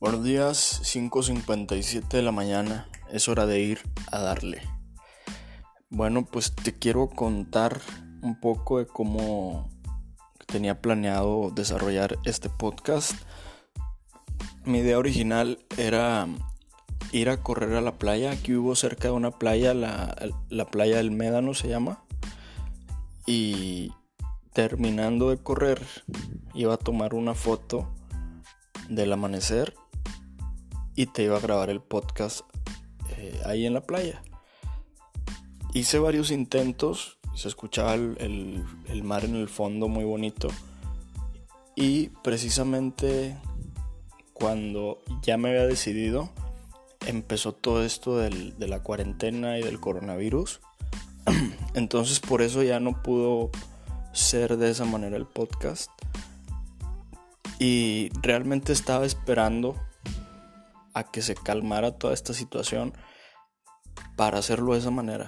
Buenos días, 5.57 de la mañana, es hora de ir a darle. Bueno, pues te quiero contar un poco de cómo tenía planeado desarrollar este podcast. Mi idea original era ir a correr a la playa. Aquí vivo cerca de una playa, la, la playa del Médano se llama. Y terminando de correr, iba a tomar una foto del amanecer y te iba a grabar el podcast eh, ahí en la playa. Hice varios intentos, se escuchaba el, el, mar en el fondo muy bonito y precisamente cuando ya me había decidido empezó todo esto del, de la cuarentena y del coronavirus. Entonces por eso ya no pudo ser de esa manera el podcast. Y realmente estaba esperando a que se calmara toda esta situación para hacerlo de esa manera.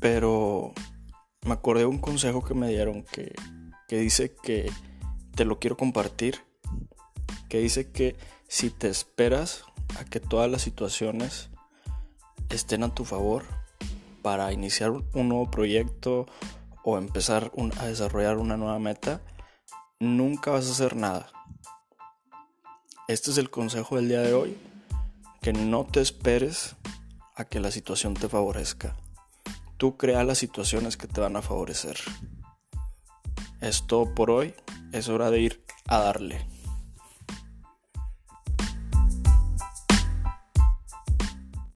Pero me acordé de un consejo que me dieron que, que dice que te lo quiero compartir. Que dice que si te esperas a que todas las situaciones estén a tu favor para iniciar un nuevo proyecto o empezar a desarrollar una nueva meta, nunca vas a hacer nada. Este es el consejo del día de hoy, que no te esperes a que la situación te favorezca. Tú crea las situaciones que te van a favorecer. Es todo por hoy, es hora de ir a darle.